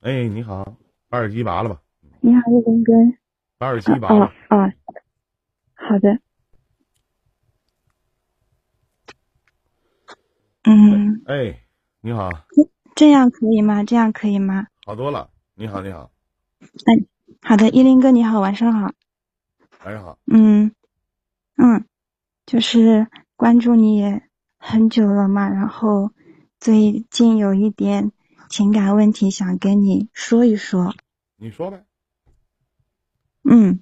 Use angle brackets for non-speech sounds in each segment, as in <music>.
哎，你好，把耳机拔了吧。你好，叶林哥。把耳机拔了。哦哦，好的。嗯。哎，你好。这样可以吗？这样可以吗？好多了。你好，你好。哎，好的，依林哥，你好，晚上好。晚上好。嗯嗯，就是关注你也很久了嘛，然后最近有一点。情感问题想跟你说一说，你说呗。嗯，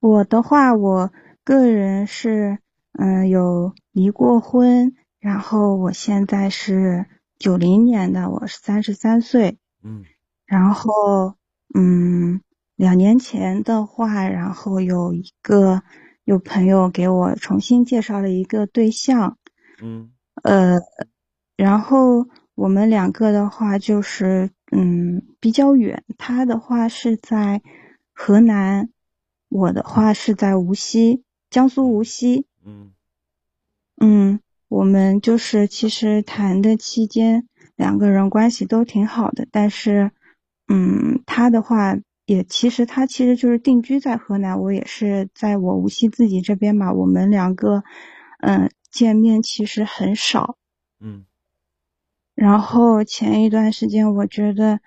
我的话，我个人是嗯有离过婚，然后我现在是九零年的，我是三十三岁。嗯，然后嗯两年前的话，然后有一个有朋友给我重新介绍了一个对象。嗯，呃，然后。我们两个的话就是，嗯，比较远。他的话是在河南，我的话是在无锡，江苏无锡。嗯，嗯，我们就是其实谈的期间，两个人关系都挺好的。但是，嗯，他的话也其实他其实就是定居在河南，我也是在我无锡自己这边嘛。我们两个，嗯，见面其实很少。嗯。然后前一段时间，我觉得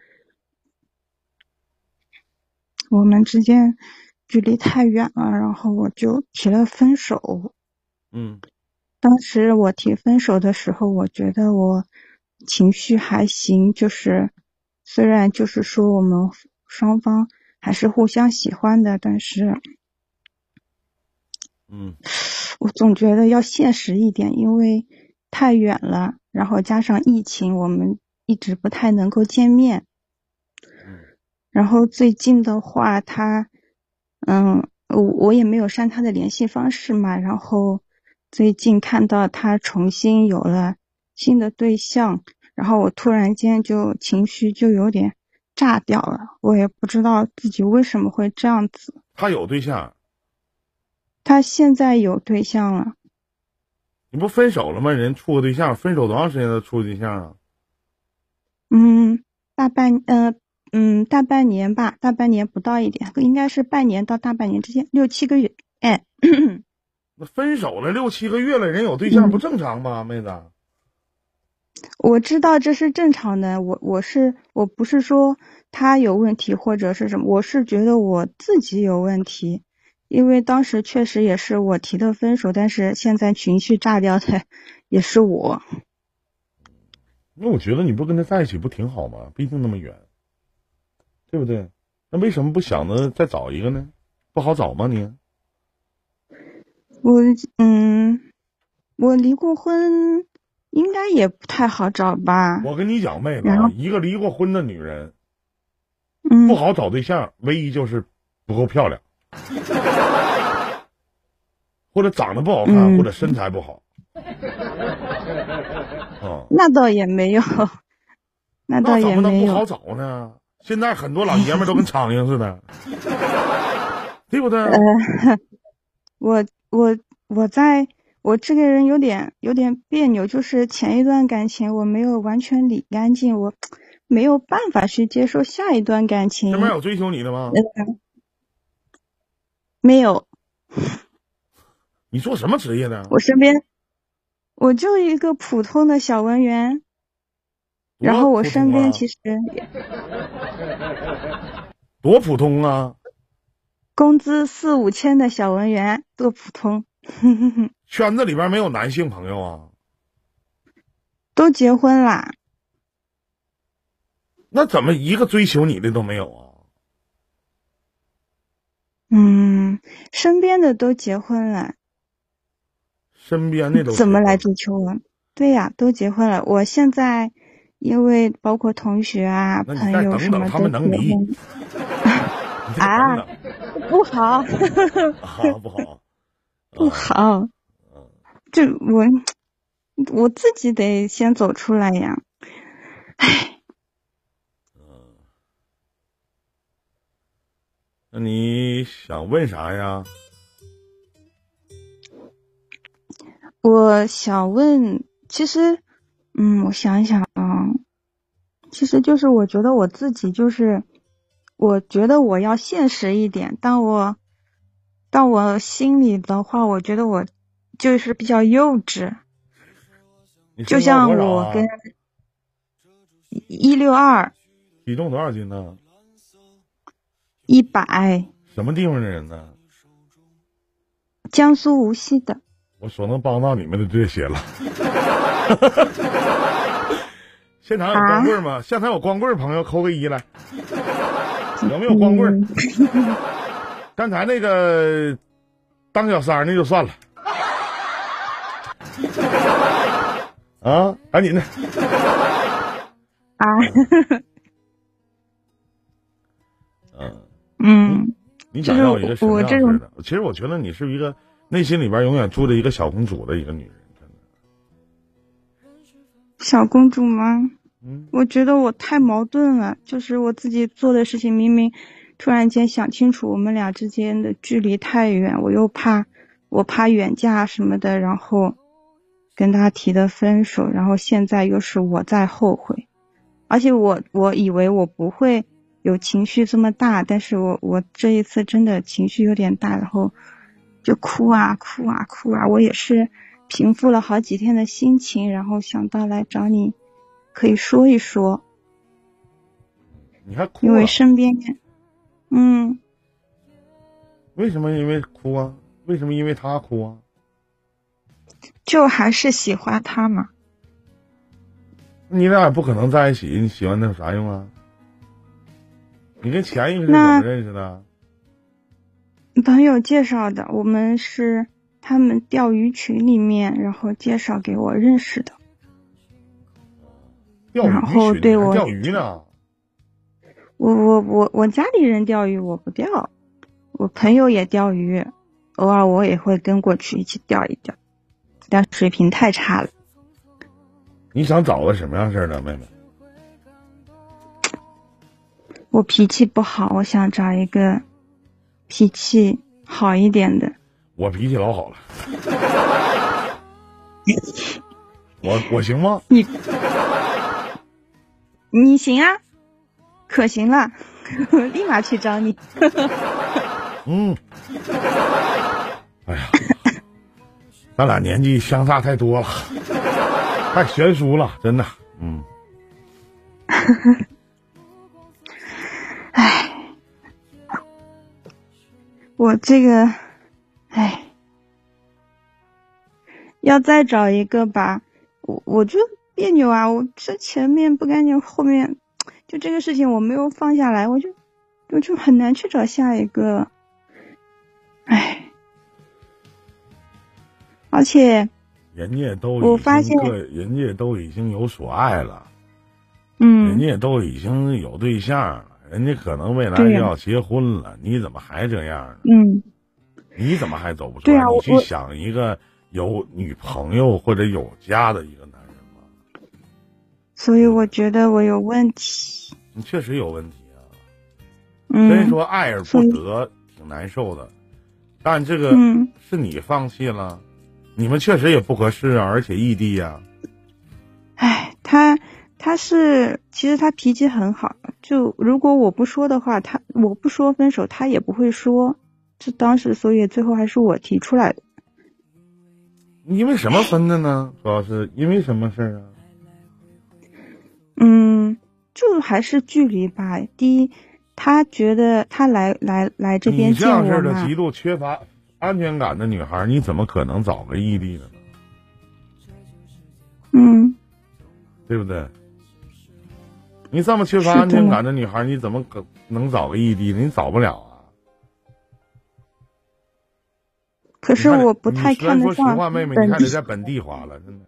我们之间距离太远了，然后我就提了分手。嗯，当时我提分手的时候，我觉得我情绪还行，就是虽然就是说我们双方还是互相喜欢的，但是，嗯，我总觉得要现实一点，因为太远了。然后加上疫情，我们一直不太能够见面。然后最近的话，他，嗯，我我也没有删他的联系方式嘛。然后最近看到他重新有了新的对象，然后我突然间就情绪就有点炸掉了。我也不知道自己为什么会这样子。他有对象？他现在有对象了。你不分手了吗？人处个对象，分手多长时间才处对象啊？嗯，大半，嗯嗯，大半年吧，大半年不到一点，应该是半年到大半年之间，六七个月。哎，<coughs> 那分手了六七个月了，人有对象不正常吗，妹子？我知道这是正常的，我我是我不是说他有问题或者是什么，我是觉得我自己有问题。因为当时确实也是我提的分手，但是现在情绪炸掉的也是我。那我觉得你不跟他在一起不挺好吗？毕竟那么远，对不对？那为什么不想着再找一个呢？不好找吗？你？我嗯，我离过婚，应该也不太好找吧。我跟你讲，妹子，一个离过婚的女人，嗯，不好找对象，唯一就是不够漂亮。<laughs> 或者长得不好看，或者身材不好。啊，<laughs> 那倒也没有，<laughs> 那倒也没有。不好找呢？现在很多老爷们都跟苍蝇似的，对不对？呃，我我我在我这个人有点有点别扭，就是前一段感情我没有完全理干净，我没有办法去接受下一段感情。身边有追求你的吗？没有。你做什么职业的？我身边，我就一个普通的小文员。然后我身边其实多普通啊！工资四五千的小文员，多普通。<laughs> 圈子里边没有男性朋友啊？都结婚啦。那怎么一个追求你的都没有啊？嗯，身边的都结婚了，身边的都怎么来追求我？对呀，都结婚了。我现在因为包括同学啊、朋友什么的，他们能离 <laughs> <laughs> 啊？不好，<laughs> 好不好？不好。就我我自己得先走出来呀。唉。那你想问啥呀？我想问，其实，嗯，我想一想啊，其实就是我觉得我自己就是，我觉得我要现实一点。但我，但我心里的话，我觉得我就是比较幼稚。就像我跟一六二，体重多少斤呢？一百。什么地方的人呢？江苏无锡的。我所能帮到你们的这些了。<laughs> 现场有光棍吗？现场有光棍朋友扣个一来。有没有光棍？刚才那个当小三那就算了。啊，赶紧的。啊。嗯。嗯。你想要一个什么样式的？其实我觉得你是一个内心里边永远住着一个小公主的一个女人，小公主吗？嗯，我觉得我太矛盾了，就是我自己做的事情，明明突然间想清楚，我们俩之间的距离太远，我又怕我怕远嫁什么的，然后跟他提的分手，然后现在又是我在后悔，而且我我以为我不会。有情绪这么大，但是我我这一次真的情绪有点大，然后就哭啊哭啊哭啊，我也是平复了好几天的心情，然后想到来找你，可以说一说。你还哭？因为身边，嗯。为什么因为哭啊？为什么因为他哭啊？就还是喜欢他嘛。你俩也不可能在一起，你喜欢他有啥用啊？你跟前一个是怎么认识的？朋友介绍的，我们是他们钓鱼群里面，然后介绍给我认识的。然后对我钓鱼呢？我我我我家里人钓鱼，我不钓。我朋友也钓鱼，偶尔我也会跟过去一起钓一钓，但水平太差了。你想找个什么样式的妹妹？我脾气不好，我想找一个脾气好一点的。我脾气老好了，<laughs> 我我行吗？你你行啊，可行了，立马去找你。<laughs> 嗯，哎呀，咱俩年纪相差太多了，太悬殊了，真的，嗯。<laughs> 我这个，哎，要再找一个吧，我我就别扭啊！我这前面不干净，后面就这个事情我没有放下来，我就我就很难去找下一个，哎，而且人家都我发现人家都已经有所爱了，嗯，人家都已经有对象了。人家可能未来就要结婚了，你怎么还这样呢？嗯，你怎么还走不出来？你去想一个有女朋友或者有家的一个男人吗？所以我觉得我有问题。你确实有问题啊。嗯。所以说爱而不得挺难受的，但这个是你放弃了，你们确实也不合适啊，而且异地呀。哎，他。他是，其实他脾气很好。就如果我不说的话，他我不说分手，他也不会说。这当时，所以最后还是我提出来的。因为什么分的呢？主要是因为什么事儿啊？嗯，就还是距离吧。第一，他觉得他来来来这边见我你这样式的极度缺乏安全感的女孩，你怎么可能找个异地的呢？嗯，对不对？你这么缺乏安全感的女孩，你怎么可能找个异地的？你找不了啊！可是我不太看得上。说实话，妹妹，你还得在本地花了，真的。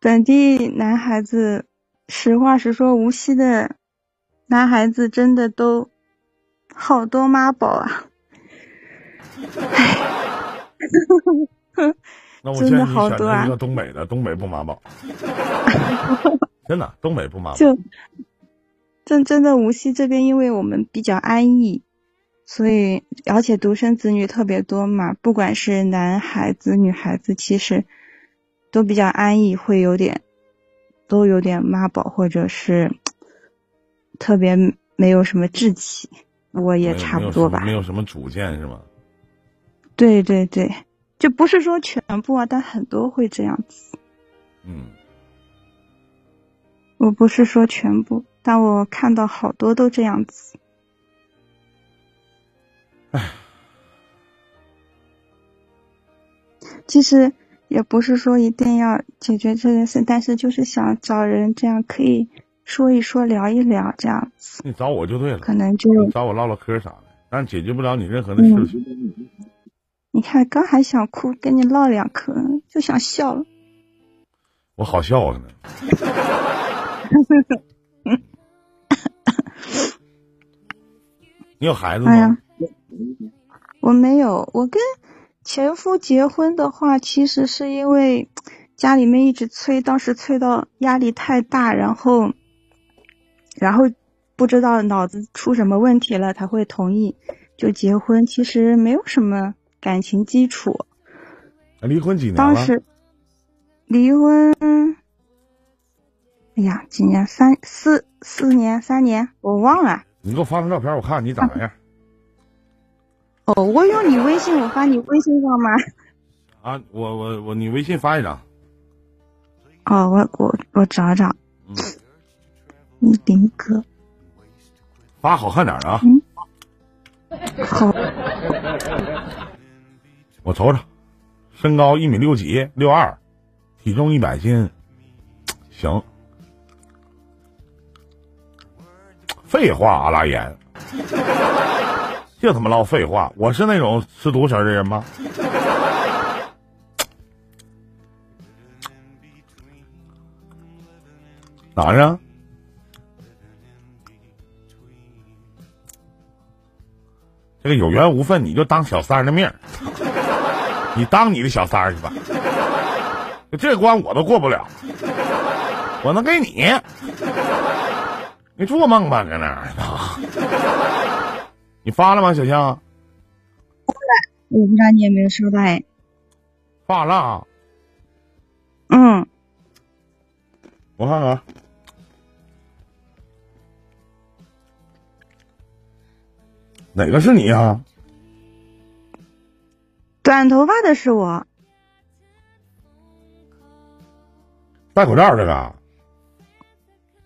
本地男孩子，实话实说，无锡的男孩子真的都好多妈宝啊！<laughs> 那我 <laughs> 建议你选择一个东北的，东北不妈宝。<laughs> 真的，东北不麻烦。就真真的无锡这边，因为我们比较安逸，所以而且独生子女特别多嘛，不管是男孩子女孩子，其实都比较安逸，会有点都有点妈宝，或者是特别没有什么志气。我也差不多吧。没有什么主见是吗？对对对，就不是说全部啊，但很多会这样子。嗯。我不是说全部，但我看到好多都这样子。唉。其实也不是说一定要解决这件事，但是就是想找人这样可以说一说、聊一聊这样子。你找我就对了，可能就找我唠唠嗑啥的，但解决不了你任何的事情。你看，刚还想哭，跟你唠两嗑就想笑了。我好笑呢。<laughs> 你有孩子吗？我没有，我跟。前夫结婚的话，其实是因为家里面一直催，当时催到压力太大，然后，然后不知道脑子出什么问题了，才会同意就结婚。其实没有什么感情基础。离婚几年当时离婚，哎呀，几年？三四四年？三年？我忘了。你给我发张照片，我看看你长啥样。哦，我用你微信，我发你微信上吗？<laughs> 啊，我我我，你微信发一张。哦，我我我找找。嗯。你林哥。发好看点的啊。嗯。<laughs> 好。我瞅瞅，身高一米六几，六二，体重一百斤，行。废话，阿拉言。就他妈唠废话！我是那种吃独食的人吗？哪儿这个有缘无分，你就当小三的命你当你的小三去吧。这关我都过不了，我能给你？你做梦吧，搁那儿。<laughs> 你发了吗，小象？发了，我不知道你有没有收到哎。发了。嗯。我看看。哪个是你啊？短头发的是我。戴口罩这个。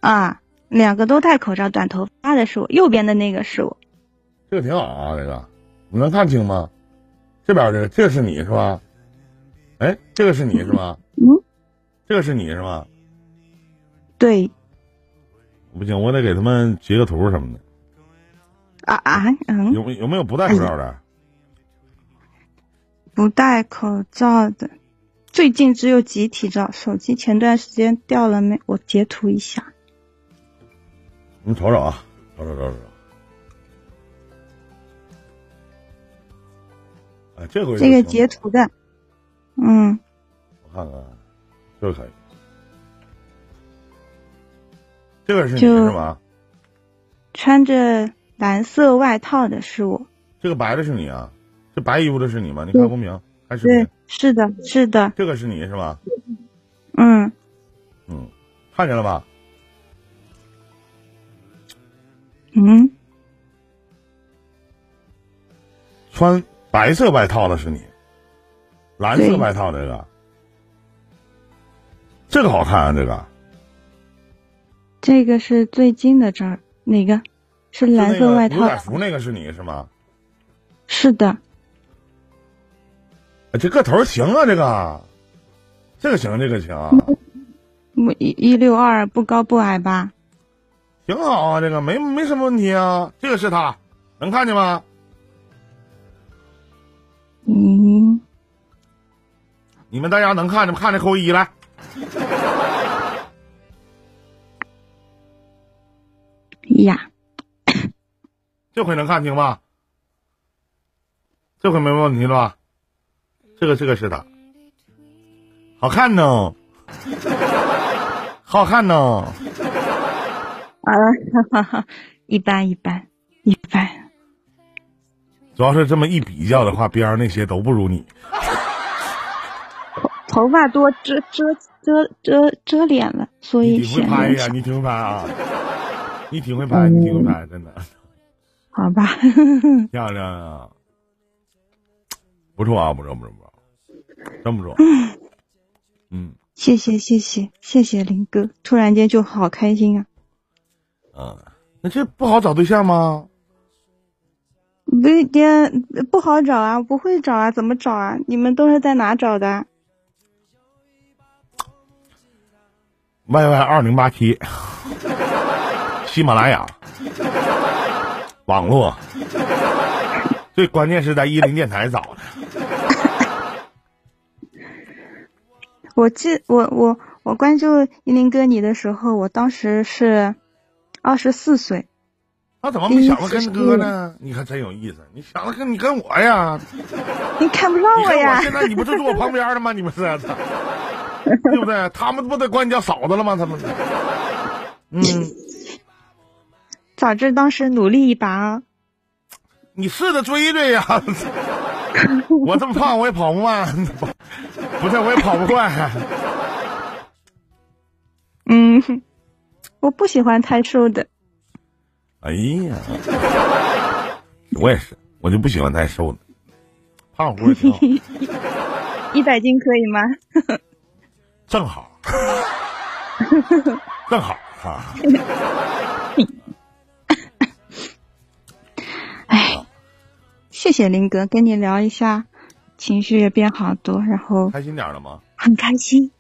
啊，两个都戴口罩，短头发的是我，右边的那个是我。这个挺好啊，这个你能看清吗？这边这个，这个是你是吧？哎，这个是你是吧？<laughs> 嗯，这个是你是吧？对。不行，我得给他们截个图什么的。啊啊，嗯。有有没有不戴口罩的？不戴口罩的，最近只有集体照，手机前段时间掉了没？我截图一下。你瞅瞅啊，瞅瞅瞅瞅。哎这回这个截图的，嗯，我看看，这个可以，这个是你是吗？穿着蓝色外套的是我。这个白的是你啊？这白衣服的是你吗？你看公屏还是？对，是的，是的。这个是你是吧？嗯。嗯，看见了吧？嗯。穿。白色外套的是你，蓝色外套这个，这个好看啊，这个。这个是最近的这儿，哪个？是蓝色外套。牛仔服那个是你是吗？是的。这个头行啊，这个，这个行，这个行。我一一六二，不高不矮吧？挺好啊，这个没没什么问题啊。这个是他，能看见吗？嗯，你们大家能看见吗看着扣一来。呀，这回能看清吧？这回没问题了吧？这个这个是他，好看呢，好看呢。啊，<laughs> 哈哈，一般一般一般。主要是这么一比较的话，边儿那些都不如你。头头发多遮遮遮遮遮脸了，所以你挺会显拍呀，得你挺会拍啊，你挺会拍，你挺会拍，真的好吧。<laughs> 漂亮啊，不错啊，不错不错不错，真不错。<laughs> 嗯谢谢谢谢谢谢林哥，突然间就好开心啊！嗯，那这不好找对象吗？不一定不好找啊，不会找啊，怎么找啊？你们都是在哪找的？Y Y 二零八七，喜马拉雅，网络，最关键是在一零电台找的。<laughs> 我记我我我关注一林哥你的时候，我当时是二十四岁，那怎么没想着跟哥呢？你看真有意思，你想着跟你跟我呀？<laughs> 你看不上你看我呀我？现在你不是坐我旁边的吗？你们是，操对不对？他们不得管你叫嫂子了吗？他们，嗯，早知当时努力一把啊！你试着追追呀！我这么胖，我也跑不慢，不是，我也跑不快。嗯，我不喜欢太瘦的。哎呀，我也是，我就不喜欢太瘦的，胖乎的挺好，<laughs> 一百斤可以吗？正好，<laughs> 正好啊。<laughs> 哎，谢谢林哥，跟你聊一下，情绪也变好多，然后开心点了吗？很开心。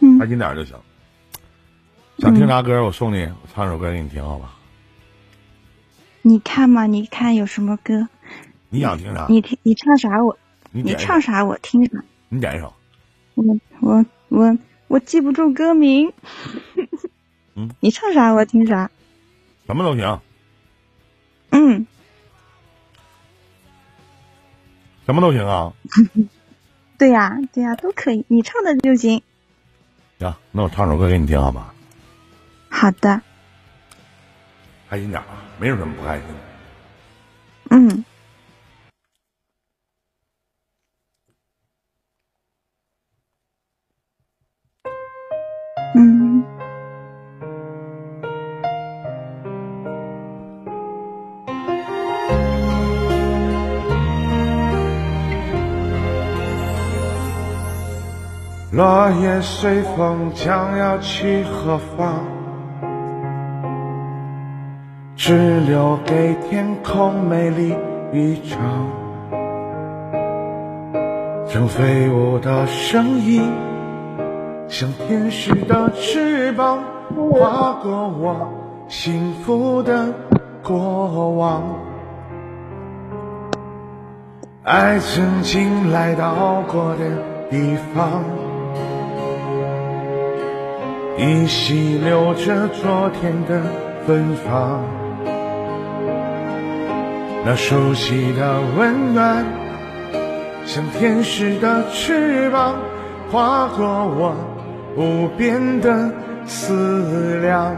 嗯开心点就行。想听啥歌，我送你，我唱首歌给你听，好吧？你看嘛，你看有什么歌？你想听啥？你听，你唱啥我，你你唱啥我听啥。你点一首。我我我我记不住歌名。嗯，<laughs> 你唱啥我听啥。什么都行，嗯，什么都行啊。<laughs> 对呀对呀都可以，你唱的就行。行，那我唱首歌给你听，好吧？好的，开心点啊，没有什么不开心的。嗯。嗯，落叶随风将要去何方？只留给天空美丽一张。正飞舞的声音，像天使的翅膀，划过我幸福的过往。爱曾经来到过的地方。依稀留着昨天的芬芳，那熟悉的温暖，像天使的翅膀，划过我无边的思量。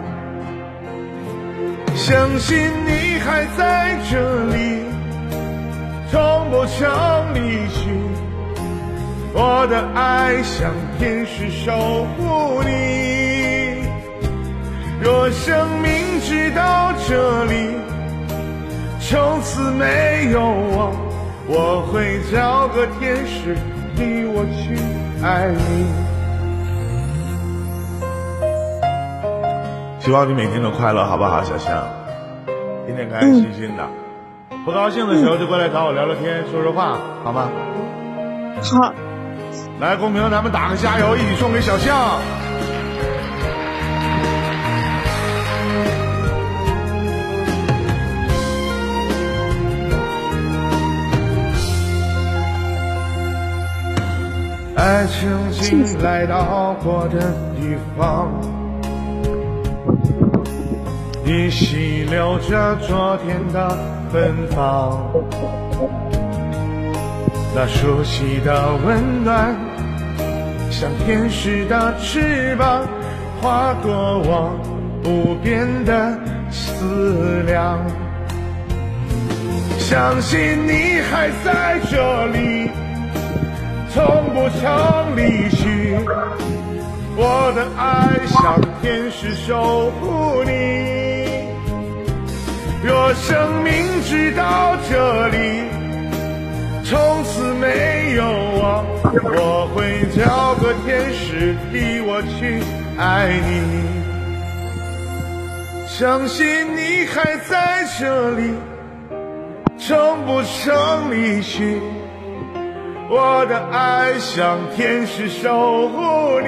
相信你还在这里，从不曾离去。我的爱像天使守护你。若生命直到这里，从此没有我，我会找个天使替我去爱你。希望你每天都快乐，好不好，小象？天天开开心心的，不高兴的时候就过来找我聊聊天，说说话，好吗？好，来，公屏，咱们打个加油，一起送给小象。爱曾经来到过的地方，依稀留着昨天的芬芳。那熟悉的温暖，像天使的翅膀，划过我无边的思量。相信你还在这里，从不曾离去。我的爱像天使守护你。若生命只到这里，从此没有我，我会找个天使替我去爱你。相信你还在这里，从不曾离去。我的爱像天使守护你。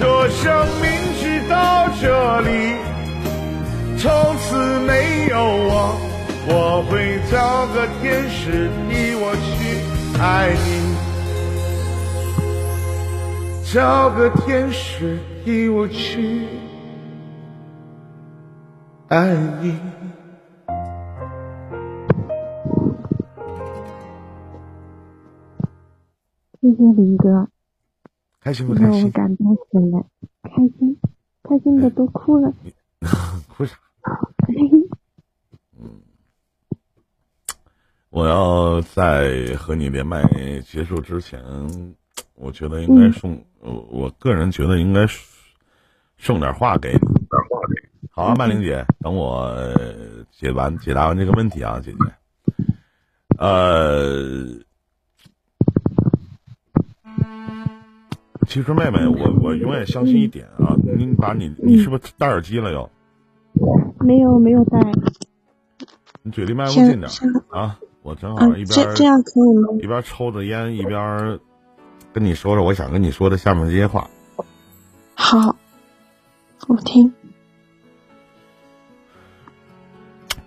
若生命只到这里，从此没有我，我会找个天使替我去爱你，找个天使替我去。爱你。谢谢林哥，开心不开心？感动死了，开心，开心的都哭了。<laughs> 哭啥？嗯我要在和你连麦结束之前，我觉得应该送，我我个人觉得应该送点话给你。好啊，曼玲姐，等我解完解答完这个问题啊，姐姐。呃，其实妹妹，我我永远相信一点啊，你把你你是不是戴耳机了又？没有没有戴，你嘴离麦克近点儿啊！我正好嗯一，边这这样可以吗？一边抽着烟，一边跟你说说我想跟你说的下面这些话。好，我听。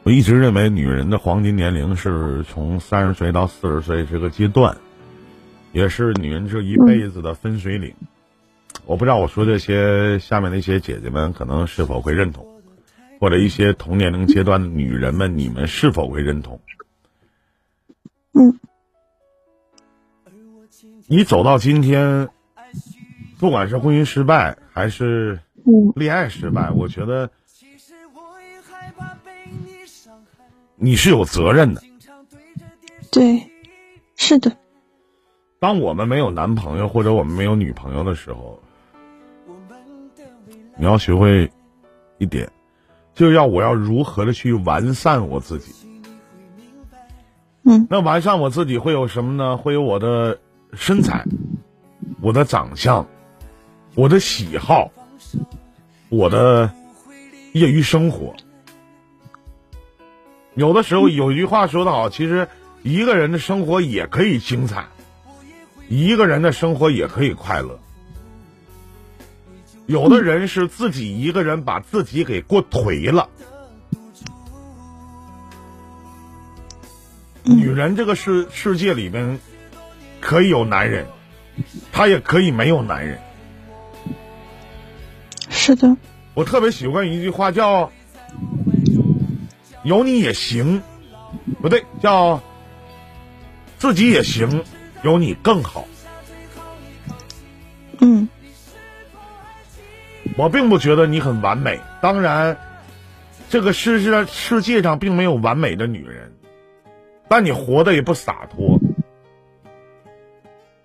我一直认为女人的黄金年龄是从三十岁到四十岁这个阶段，也是女人这一辈子的分水岭。我不知道我说这些，下面那些姐姐们可能是否会认同，或者一些同年龄阶段的女人们，你们是否会认同？嗯，你走到今天，不管是婚姻失败还是恋爱失败，我觉得你是有责任的。对，是的，当我们没有男朋友或者我们没有女朋友的时候，你要学会一点，就要我要如何的去完善我自己。嗯那完善我自己会有什么呢？会有我的身材，我的长相，我的喜好，我的业余生活。有的时候有一句话说得好，其实一个人的生活也可以精彩，一个人的生活也可以快乐。有的人是自己一个人把自己给过颓了。女人这个世世界里面，可以有男人，她也可以没有男人。是的，我特别喜欢一句话，叫“有你也行”，不对，叫“自己也行，有你更好嗯”。我并不觉得你很完美，当然，这个世世世界上并没有完美的女人，但你活得也不洒脱。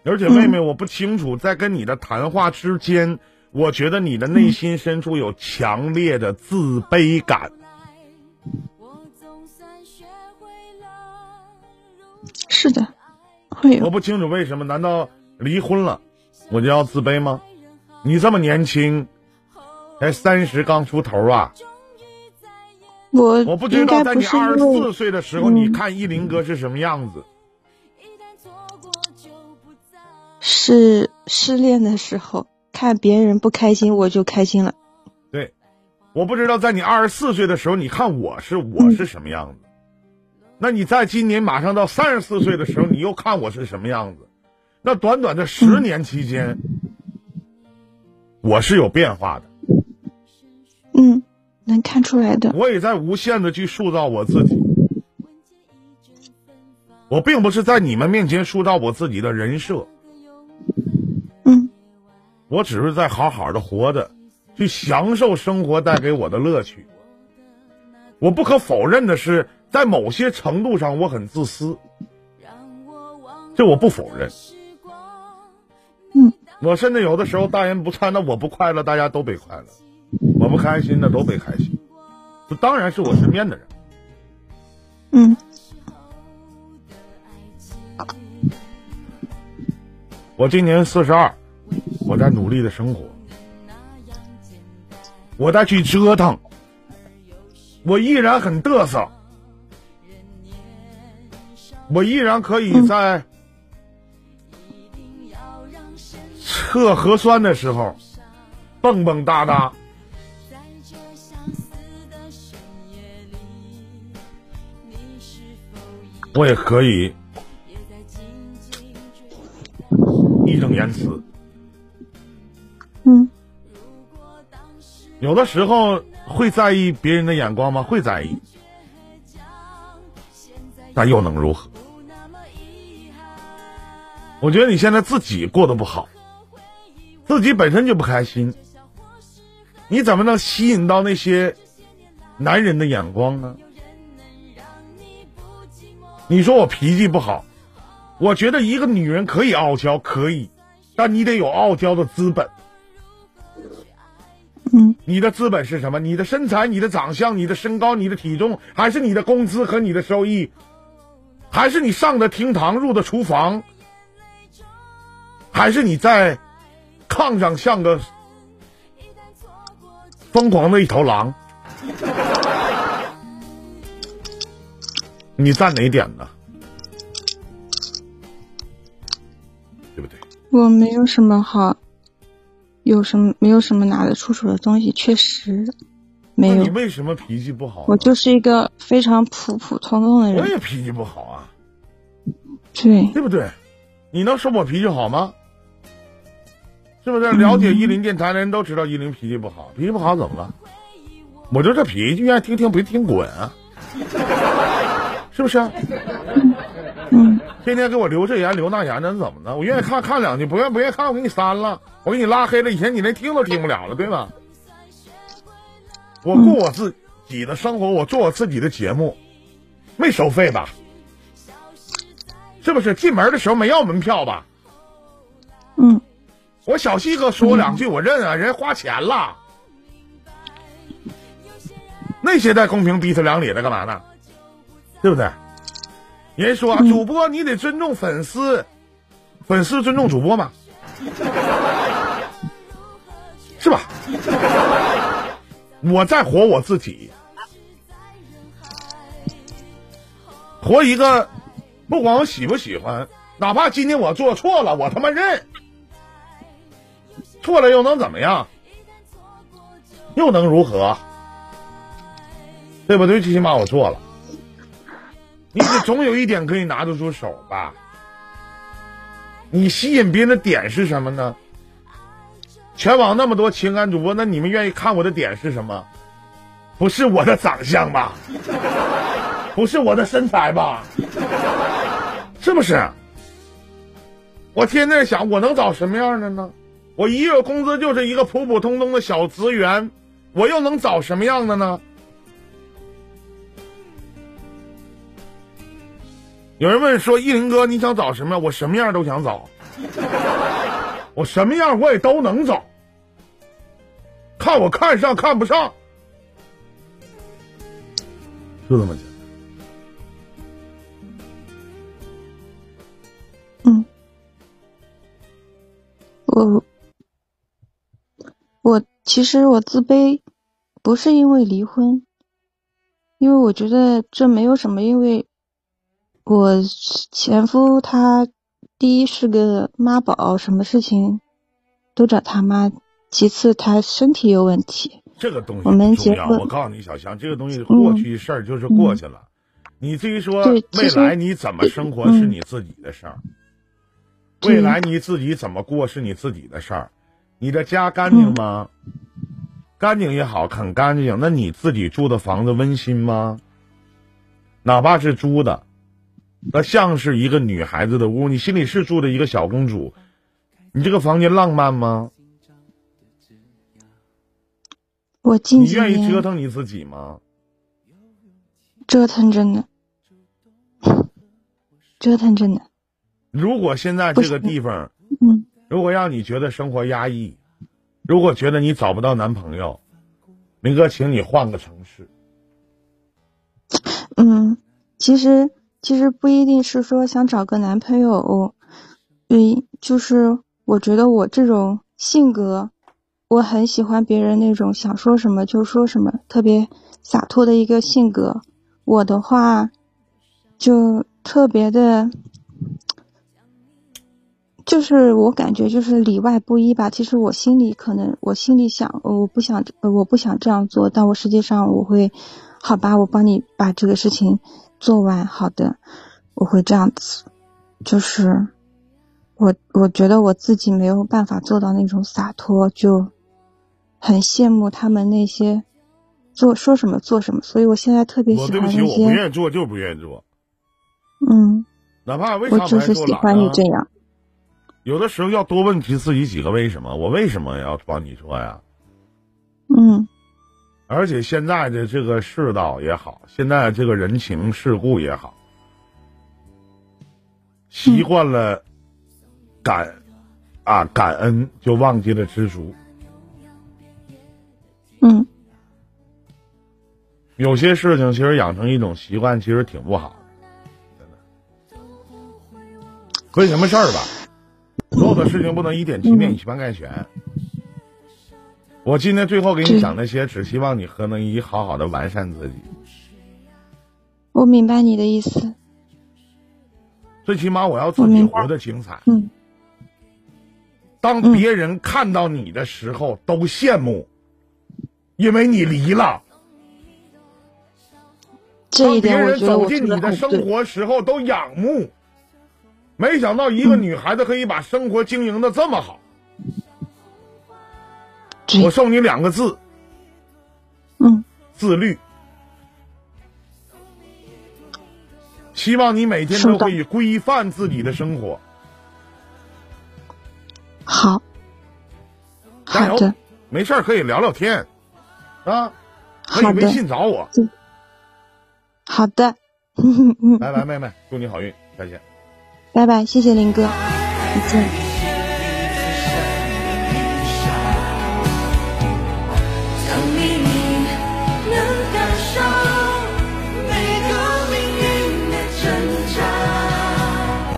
而且，妹妹，我不清楚，在跟你的谈话之间，我觉得你的内心深处有强烈的自卑感。是的，会有。我不清楚为什么？难道离婚了，我就要自卑吗？你这么年轻，才三十刚出头啊！我我不知道在你二十四岁的时候，嗯你看依林哥是什么样子。是失恋的时候，看别人不开心我就开心了。对，我不知道在你二十四岁的时候，你看我是我是什么样子。那你在今年马上到三十四岁的时候，你又看我是什么样子？那短短的十年期间，我是有变化的。嗯，能看出来的。我也在无限的去塑造我自己。我并不是在你们面前塑造我自己的人设，嗯我只是在好好的活着，去享受生活带给我的乐趣。我不可否认的是，在某些程度上我很自私，这我不否认。嗯，我甚至有的时候大言不惭，那我不快乐，大家都别快乐；我不开心，那都别开心。这当然是我身边的人。嗯，我今年四十二，我在努力的生活，我在去折腾，我依然很嘚瑟，我依然可以在测核酸的时候蹦蹦哒哒。我也可以义正言辞。嗯，有的时候会在意别人的眼光吗？会在意，但又能如何？我觉得你现在自己过得不好，自己本身就不开心，你怎么能吸引到那些男人的眼光呢？你说我脾气不好，我觉得一个女人可以傲娇，可以，但你得有傲娇的资本。嗯，你的资本是什么？你的身材、你的长相、你的身高、你的体重，还是你的工资和你的收益？还是你上的厅堂、入的厨房？还是你在炕上像个疯狂的一头狼？<laughs> 你占哪点呢？对不对？我没有什么好，有什么没有什么拿得出手的东西，确实没那你。为什么脾气不好？我就是一个非常普普通通的人我，也脾气不好啊，对，对不对？你能说我脾气好吗？是不是？了解依林电台的人都知道依林脾气不好，脾气不好怎么了？我就这脾气，愿意听听，不听滚啊！是不是？嗯天天给我留这言留那言的，怎么的？我愿意看看两句，不愿不愿意看，我给你删了，我给你拉黑了。以前你连听都听不了了，对吧？我过我自己的生活，我做我自己的节目，没收费吧？是不是？进门的时候没要门票吧？嗯我小西哥说我两句，我认啊，人花钱了。那些在公屏逼他两里的干嘛呢？对不对？人说、嗯主播你得尊重粉丝，粉丝尊重主播嘛，是吧？我在活我自己，活一个，不管我喜不喜欢，哪怕今天我做错了，我他妈认。错了又能怎么样？又能如何？对不对？最起码我做了，你得总有一点可以拿得出手吧？你吸引别人的点是什么呢？全网那么多情感主播，那你们愿意看我的点是什么？不是我的长相吧？不是我的身材吧？是不是？我天天想，我能找什么样的呢？我一月工资就是一个普普通通的小职员，我又能找什么样的呢？有人问说：“依林哥，你想找什么？”我什么样都想找，我什么样我也都能找，看我看上看不上，就这么简单。其实我自卑，不是因为离婚，因为我觉得这没有什么，因为我前夫他第一是个妈宝，什么事情都找他妈，其次他身体有问题，这个东西我们。结婚我告诉你，小强，这个东西过去的事儿就是过去了。你至于说未来你怎么生活嗯是你自己的事儿，对未来你自己怎么过是你自己的事儿。你的家干净吗？干净也好，很干净。那你自己住的房子温馨吗？哪怕是租的，那像是一个女孩子的屋，你心里是住的一个小公主，你这个房间浪漫吗？我近几你愿意折腾你自己吗？折腾着呢，折腾着呢，如果现在这个地方，嗯如果让你觉得生活压抑，如果觉得你找不到男朋友，林哥，请你换个城市。嗯，其实其实不一定是说想找个男朋友，嗯，就是我觉得我这种性格，我很喜欢别人那种想说什么就说什么，特别洒脱的一个性格。我的话，就特别的，就是我感觉就是里外不一吧。其实我心里可能，我心里想，我不想，我不想这样做，但我实际上我会，好吧，我帮你把这个事情做完。好的，我会这样子，就是我我觉得我自己没有办法做到那种洒脱，就很羡慕他们那些。做说什么做什么，所以我现在特别喜欢那些。我对不起，我不愿意做就不愿意做。嗯，哪怕为啥我就是喜欢你这样。有的时候要多问题自己几个为什么，我为什么要帮你做呀？嗯。而且现在的这个世道也好，现在这个人情世故也好，习惯了感啊感恩，就忘记了知足。嗯。有些事情其实养成一种习惯，其实挺不好的，真的。所以什么事儿吧，所有的事情不能以点及面，以偏概全。我今天最后给你讲那些，只希望你和能一好好的完善自己。我明白你的意思。最起码我要自己活得精彩。嗯。当别人看到你的时候，都羡慕，因为你离了。当别人走进你的生活时候都仰慕，没想到一个女孩子可以把生活经营的这么好。我送你两个字，嗯，自律。希望你每天都可以规范自己的生活。好，加油！没事可以聊聊天，啊，可以微信找我。好的，<laughs> 拜拜，妹妹，祝你好运，再见。拜拜，谢谢林哥，再见。